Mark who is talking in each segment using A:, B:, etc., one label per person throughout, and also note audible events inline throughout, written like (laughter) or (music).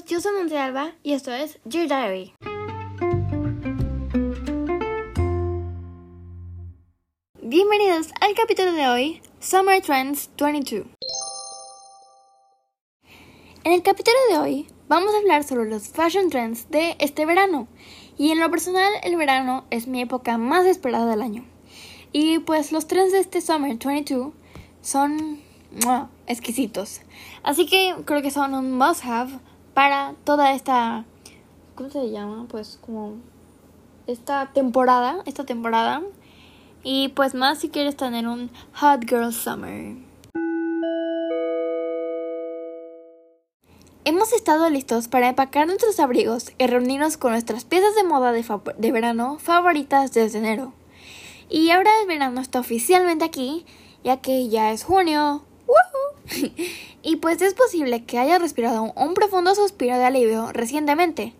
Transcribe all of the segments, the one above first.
A: yo soy Monte Alba y esto es Your Diary. Bienvenidos al capítulo de hoy, Summer Trends 22. En el capítulo de hoy vamos a hablar sobre los fashion trends de este verano. Y en lo personal, el verano es mi época más esperada del año. Y pues los trends de este Summer 22 son exquisitos. Así que creo que son un must have para toda esta ¿cómo se llama? Pues como esta temporada, esta temporada. Y pues más si quieres tener un Hot Girl Summer. Hemos estado listos para empacar nuestros abrigos y reunirnos con nuestras piezas de moda de, de verano favoritas desde enero. Y ahora el verano está oficialmente aquí, ya que ya es junio. (laughs) y pues es posible que haya respirado un profundo suspiro de alivio recientemente,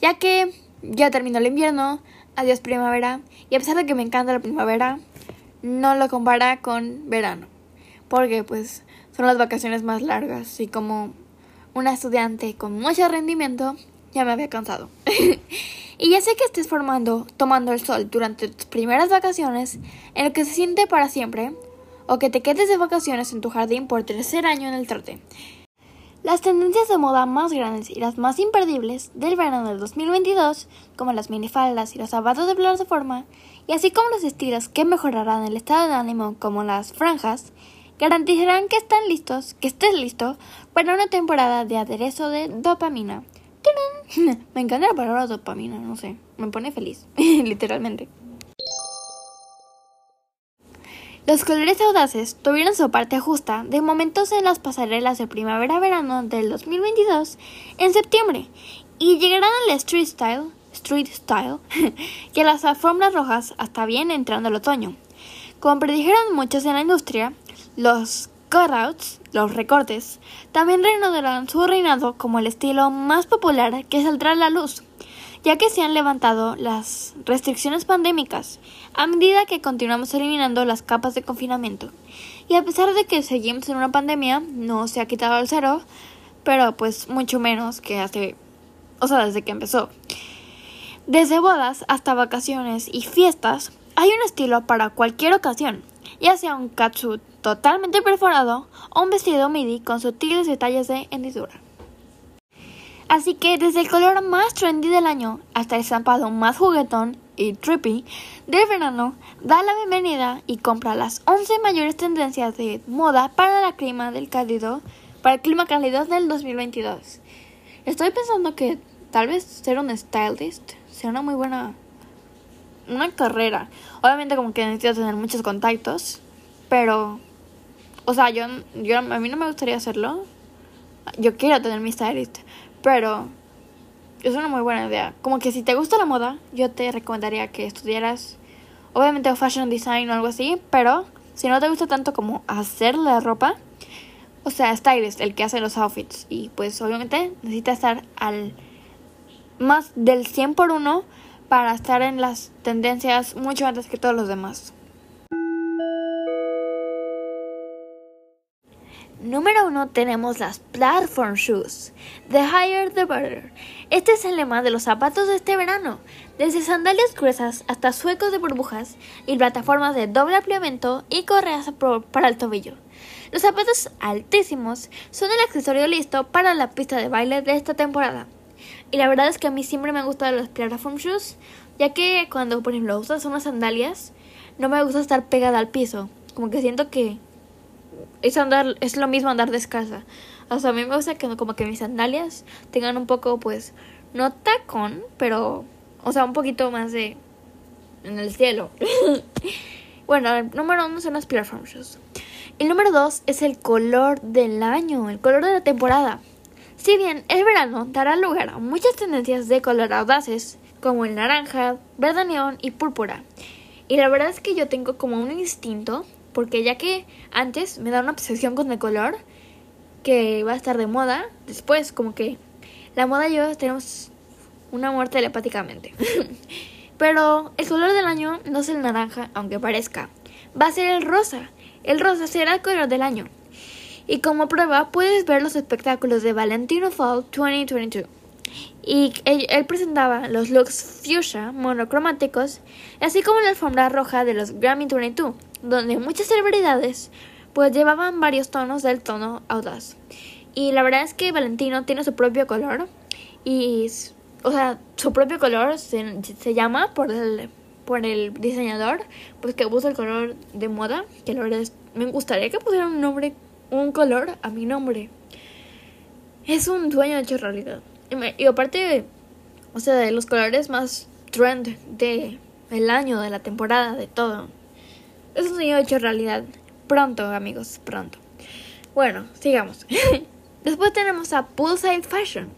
A: ya que ya terminó el invierno, adiós primavera, y a pesar de que me encanta la primavera, no lo compara con verano, porque pues son las vacaciones más largas y como una estudiante con mucho rendimiento, ya me había cansado. (laughs) y ya sé que estés formando, tomando el sol durante tus primeras vacaciones, en el que se siente para siempre, o que te quedes de vacaciones en tu jardín por tercer año en el trote. Las tendencias de moda más grandes y las más imperdibles del verano del 2022, como las minifaldas y los zapatos de plataforma, y así como los estilos que mejorarán el estado de ánimo, como las franjas, garantizarán que están listos, que estés listo para una temporada de aderezo de dopamina. (laughs) Me encanta la palabra dopamina, no sé, me pone feliz, (laughs) literalmente. Los colores audaces tuvieron su parte justa de momentos en las pasarelas de primavera-verano del 2022 en septiembre y llegarán al street style, street style, (laughs) que las alfombras rojas hasta bien entrando el otoño. Como predijeron muchos en la industria, los cutouts, los recortes, también reanudarán su reinado como el estilo más popular que saldrá a la luz ya que se han levantado las restricciones pandémicas a medida que continuamos eliminando las capas de confinamiento. Y a pesar de que seguimos en una pandemia, no se ha quitado el cero, pero pues mucho menos que hace, o sea, desde que empezó. Desde bodas hasta vacaciones y fiestas, hay un estilo para cualquier ocasión, ya sea un catsuit totalmente perforado o un vestido midi con sutiles detalles de hendidura. Así que desde el color más trendy del año hasta el estampado más juguetón y trippy del verano, da la bienvenida y compra las 11 mayores tendencias de moda para clima del para el clima cálido del 2022. Estoy pensando que tal vez ser un stylist sea una muy buena una carrera. Obviamente como que necesito tener muchos contactos, pero o sea, yo yo a mí no me gustaría hacerlo. Yo quiero tener mi stylist, pero es una muy buena idea. Como que si te gusta la moda, yo te recomendaría que estudiaras, obviamente, fashion design o algo así, pero si no te gusta tanto como hacer la ropa, o sea, stylist, el que hace los outfits. Y pues obviamente necesita estar al más del 100 por uno para estar en las tendencias mucho antes que todos los demás. Número 1 tenemos las Platform Shoes. The higher the better. Este es el lema de los zapatos de este verano. Desde sandalias gruesas hasta suecos de burbujas y plataformas de doble ampliamiento y correas para el tobillo. Los zapatos altísimos son el accesorio listo para la pista de baile de esta temporada. Y la verdad es que a mí siempre me han gustado los platform shoes, ya que cuando por ejemplo usas unas sandalias, no me gusta estar pegada al piso. Como que siento que es andar, es lo mismo andar descalza. O sea, a mí me gusta que como que mis sandalias tengan un poco, pues, no tacón, pero, o sea, un poquito más de en el cielo. (laughs) bueno, el número uno son las platform shoes. El número dos es el color del año, el color de la temporada. Si bien el verano dará lugar a muchas tendencias de color audaces, como el naranja, verde neón y púrpura. Y la verdad es que yo tengo como un instinto porque ya que antes me da una obsesión con el color, que va a estar de moda, después como que la moda y yo tenemos una muerte telepáticamente. (laughs) Pero el color del año no es el naranja, aunque parezca. Va a ser el rosa. El rosa será el color del año. Y como prueba puedes ver los espectáculos de Valentino Fall 2022. Y él, presentaba los looks fuchsia monocromáticos, así como la alfombra roja de los Grammy 22, donde muchas celebridades pues llevaban varios tonos del tono audaz. Y la verdad es que Valentino tiene su propio color y o sea, su propio color se, se llama por el por el diseñador, pues que usa el color de moda, que la es, me gustaría que pusiera un nombre, un color a mi nombre. Es un sueño hecho realidad. Y, aparte, o sea, de los colores más trend de el año, de la temporada, de todo. Es un sueño hecho realidad. Pronto, amigos, pronto. Bueno, sigamos. (laughs) Después tenemos a Poolside Fashion.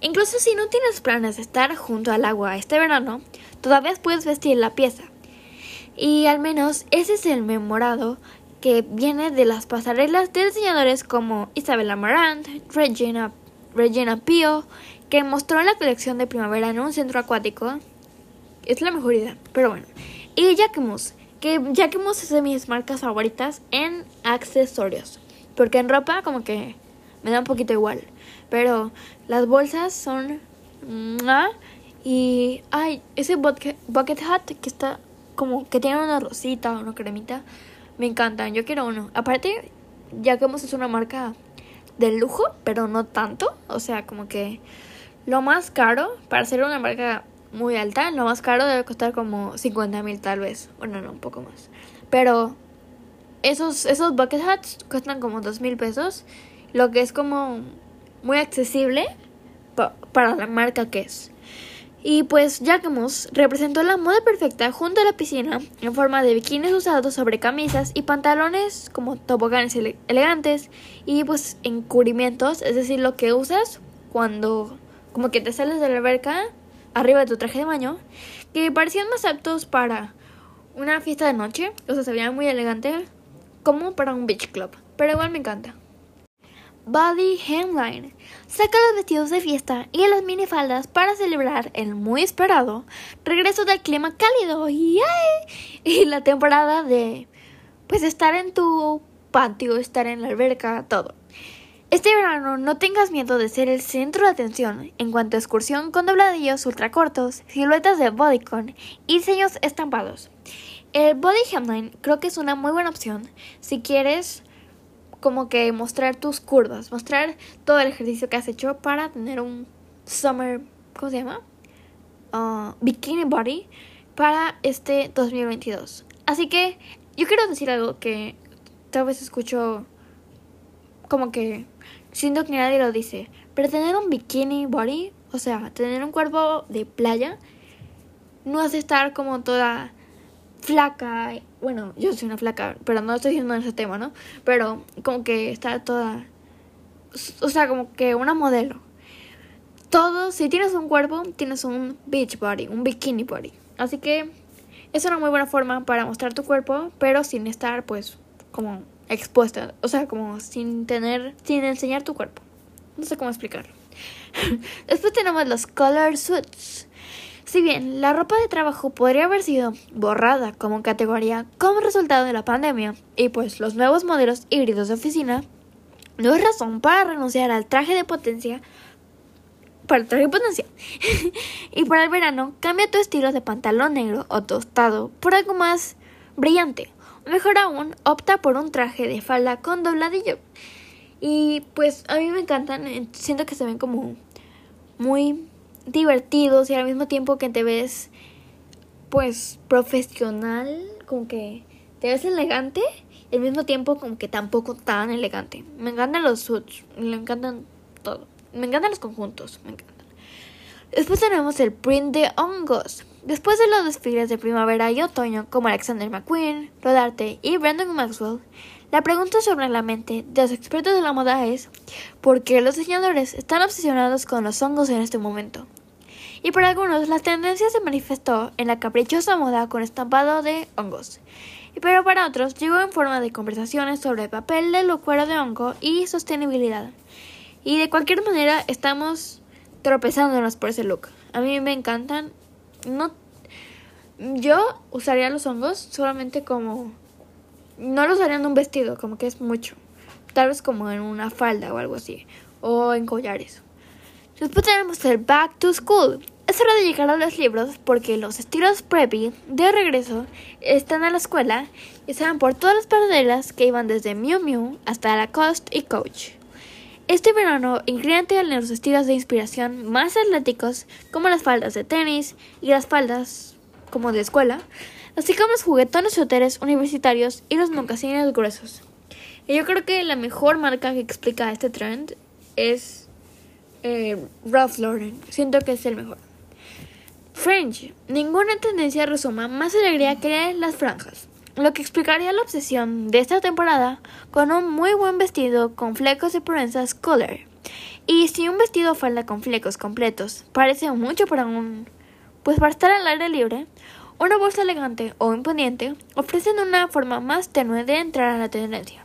A: Incluso si no tienes planes de estar junto al agua este verano, todavía puedes vestir la pieza. Y al menos ese es el memorado que viene de las pasarelas de diseñadores como Isabella Marant, Regina, Regina Pio, que mostró la colección de primavera en un centro acuático. Es la mejor idea, pero bueno. Y Jacquemus, que Jacquemus es de mis marcas favoritas en accesorios. Porque en ropa como que me da un poquito igual. Pero las bolsas son... Y... Ay, ese bucket, bucket hat que está como que tiene una rosita, una cremita. Me encantan, yo quiero uno. Aparte, Jacquemus es una marca de lujo, pero no tanto. O sea, como que lo más caro, para ser una marca muy alta, lo más caro debe costar como 50 mil tal vez. Bueno, no, un poco más. Pero esos, esos bucket hats cuestan como 2 mil pesos. Lo que es como muy accesible para la marca que es. Y pues Jacquemus representó la moda perfecta junto a la piscina en forma de bikinis usados sobre camisas y pantalones como toboganes elegantes y pues encubrimientos, es decir, lo que usas cuando como que te sales de la alberca arriba de tu traje de baño, que parecían más aptos para una fiesta de noche, o sea, se veían muy elegantes, como para un beach club, pero igual me encanta. Body Hemline saca los vestidos de fiesta y las minifaldas para celebrar el muy esperado regreso del clima cálido y, la temporada de pues estar en tu patio, estar en la alberca, todo. Este verano no tengas miedo de ser el centro de atención en cuanto a excursión con dobladillos ultracortos, siluetas de bodycon y diseños estampados. El Body Hemline creo que es una muy buena opción si quieres como que mostrar tus curvas, mostrar todo el ejercicio que has hecho para tener un summer, ¿cómo se llama? Uh, bikini body para este 2022. Así que yo quiero decir algo que tal vez escucho como que siento que nadie lo dice, pero tener un bikini body, o sea, tener un cuerpo de playa, no hace estar como toda flaca. Bueno, yo soy una flaca, pero no estoy diciendo ese tema, ¿no? Pero como que está toda. O sea, como que una modelo. Todo, si tienes un cuerpo, tienes un beach body, un bikini body. Así que es una muy buena forma para mostrar tu cuerpo, pero sin estar, pues, como expuesta. O sea, como sin tener, sin enseñar tu cuerpo. No sé cómo explicarlo. (laughs) Después tenemos los color suits. Si bien la ropa de trabajo podría haber sido borrada como categoría como resultado de la pandemia y pues los nuevos modelos híbridos de oficina, no es razón para renunciar al traje de potencia para el traje potencia. (laughs) y para el verano, cambia tu estilo de pantalón negro o tostado por algo más brillante. Mejor aún, opta por un traje de falda con dobladillo. Y pues a mí me encantan, siento que se ven como muy divertidos y al mismo tiempo que te ves pues profesional, como que te ves elegante y al mismo tiempo como que tampoco tan elegante. Me encantan los suits, me encantan todo. Me encantan los conjuntos, me encantan. Después tenemos el print de hongos. Después de los desfiles de primavera y otoño como Alexander McQueen, Rodarte y Brandon Maxwell, la pregunta sobre la mente de los expertos de la moda es ¿por qué los diseñadores están obsesionados con los hongos en este momento? Y para algunos la tendencia se manifestó en la caprichosa moda con estampado de hongos. Pero para otros llegó en forma de conversaciones sobre el papel del cuero de hongo y sostenibilidad. Y de cualquier manera estamos tropezándonos por ese look. A mí me encantan. No yo usaría los hongos solamente como no los usaría en un vestido, como que es mucho. tal vez como en una falda o algo así, o en collares. Después tenemos el Back to School. Es hora de llegar a los libros porque los estilos preppy de regreso están a la escuela y se por todas las paradelas que iban desde Miu Miu hasta Lacoste y Coach. Este verano inclínate en los estilos de inspiración más atléticos como las faldas de tenis y las faldas como de escuela, así como los juguetones úteres universitarios y los mocasines gruesos. Y yo creo que la mejor marca que explica este trend es eh, Ralph Lauren. Siento que es el mejor. French. Ninguna tendencia resuma más alegría que las franjas. Lo que explicaría la obsesión de esta temporada con un muy buen vestido con flecos y prensas color. Y si un vestido falda con flecos completos parece mucho para un pues para estar al aire libre, una bolsa elegante o imponente ofrecen una forma más tenue de entrar a la tendencia.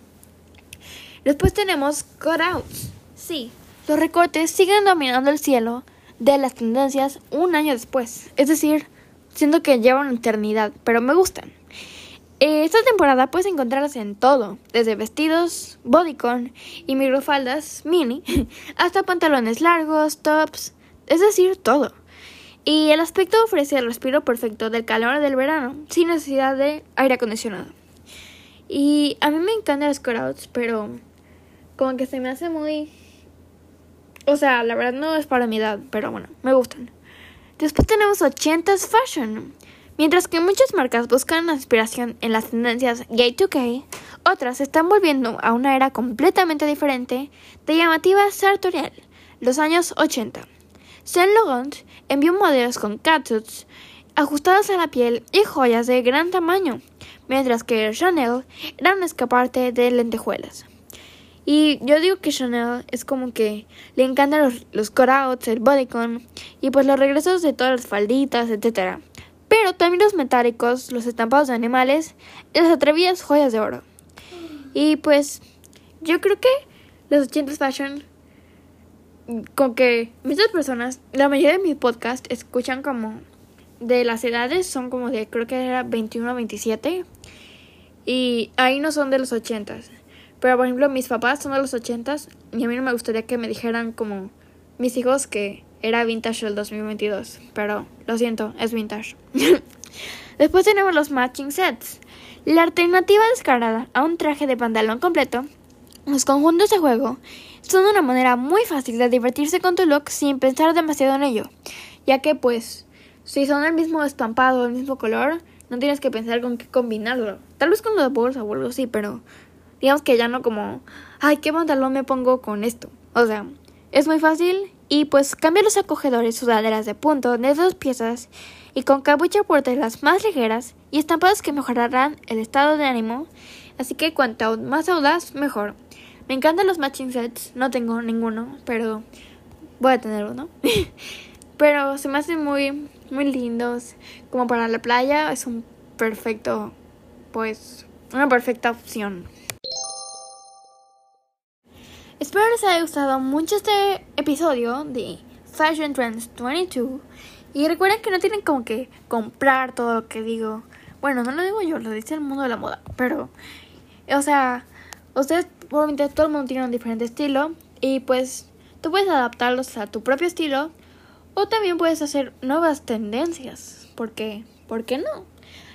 A: Después tenemos cutouts. Sí, los recortes siguen dominando el cielo de las tendencias un año después. Es decir, siento que llevan una eternidad, pero me gustan. Esta temporada puedes encontrarlas en todo, desde vestidos, bodycon y microfaldas mini, (laughs) hasta pantalones largos, tops, es decir, todo. Y el aspecto ofrece el respiro perfecto del calor del verano, sin necesidad de aire acondicionado. Y a mí me encantan los pero como que se me hace muy... O sea, la verdad no es para mi edad, pero bueno, me gustan. Después tenemos 80s Fashion. Mientras que muchas marcas buscan inspiración en las tendencias gay to k otras se están volviendo a una era completamente diferente de llamativa sartorial, los años 80. Saint Laurent envió modelos con catsuits ajustados a la piel y joyas de gran tamaño, mientras que Chanel era un escaparte de lentejuelas. Y yo digo que Chanel es como que le encantan los, los cutouts, el bodycon y pues los regresos de todas las falditas, etc. Pero también los metálicos, los estampados de animales y las atrevidas joyas de oro. Y pues yo creo que los 80s fashion con que muchas personas, la mayoría de mis podcasts escuchan como de las edades son como de creo que era 21 o 27 y ahí no son de los 80s. Pero por ejemplo, mis papás son de los 80s y a mí no me gustaría que me dijeran como mis hijos que era vintage el 2022, pero lo siento, es vintage. (laughs) Después tenemos los matching sets. La alternativa descarada a un traje de pantalón completo, los conjuntos de juego son una manera muy fácil de divertirse con tu look sin pensar demasiado en ello, ya que pues si son el mismo estampado, el mismo color, no tienes que pensar con qué combinarlo. Tal vez con la bolsa o algo así, pero digamos que ya no como, ay, ¿qué pantalón me pongo con esto? O sea, es muy fácil y pues cambia los acogedores sudaderas de punto de dos piezas y con capucha por telas más ligeras y estampados que mejorarán el estado de ánimo, así que cuanto más audaz, mejor. Me encantan los matching sets, no tengo ninguno, pero voy a tener uno. (laughs) pero se me hacen muy, muy lindos. Como para la playa es un perfecto, pues, una perfecta opción. Espero les haya gustado mucho este episodio de Fashion Trends 22. Y recuerden que no tienen como que comprar todo lo que digo. Bueno, no lo digo yo, lo dice el mundo de la moda. Pero, o sea, ustedes obviamente todo el mundo tiene un diferente estilo y pues tú puedes adaptarlos a tu propio estilo o también puedes hacer nuevas tendencias, porque ¿por qué no?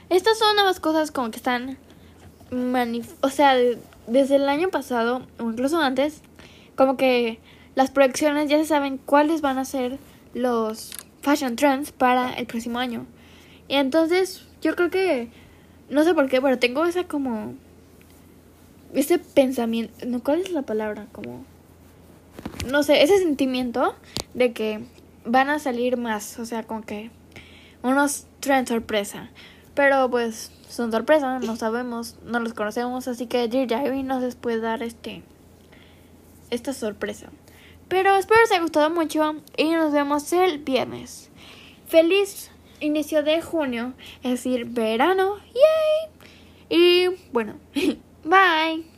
A: Estas son nuevas cosas como que están o sea, desde el año pasado o incluso antes, como que las proyecciones ya se saben cuáles van a ser los fashion trends para el próximo año. Y entonces, yo creo que no sé por qué, pero tengo esa como ese pensamiento, no, ¿cuál es la palabra? Como, no sé, ese sentimiento de que van a salir más, o sea, como que unos trends sorpresa. Pero pues son sorpresa, no sabemos, no los conocemos, así que Diary nos les puede dar este esta sorpresa. Pero espero les haya gustado mucho y nos vemos el viernes. Feliz inicio de junio, es decir, verano. ¡Yay! Y bueno, (laughs) Bye.